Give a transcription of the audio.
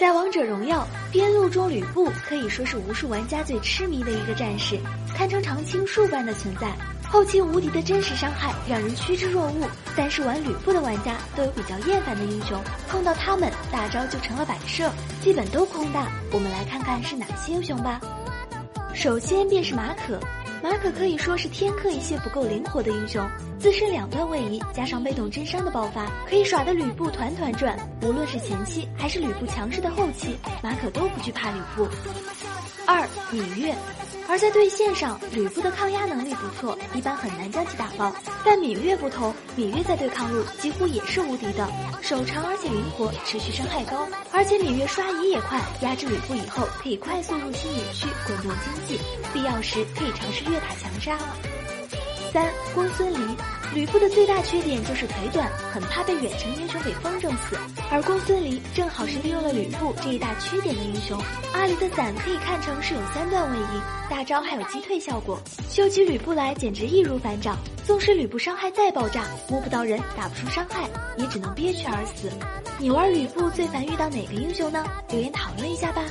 在王者荣耀边路中，吕布可以说是无数玩家最痴迷的一个战士，堪称常青树般的存在。后期无敌的真实伤害让人趋之若鹜，但是玩吕布的玩家都有比较厌烦的英雄，碰到他们大招就成了摆设，基本都空大。我们来看看是哪些英雄吧。首先便是马可。马可可以说是天克一些不够灵活的英雄，自身两段位移加上被动真伤的爆发，可以耍得吕布团团转。无论是前期还是吕布强势的后期，马可都不惧怕吕布。二芈月。而在对线上，吕布的抗压能力不错，一般很难将其打爆。但芈月不同，芈月在对抗路几乎也是无敌的，手长而且灵活，持续伤害高，而且芈月刷野也快，压制吕布以后可以快速入侵野区，滚动经济，必要时可以尝试越塔强杀了。三公孙离。吕布的最大缺点就是腿短，很怕被远程英雄给风筝死。而公孙离正好是利用了吕布这一大缺点的英雄。阿离的伞可以看成是有三段位移，大招还有击退效果，秀起吕布来简直易如反掌。纵使吕布伤害再爆炸，摸不到人，打不出伤害，也只能憋屈而死。你玩吕布最烦遇到哪个英雄呢？留言讨论一下吧。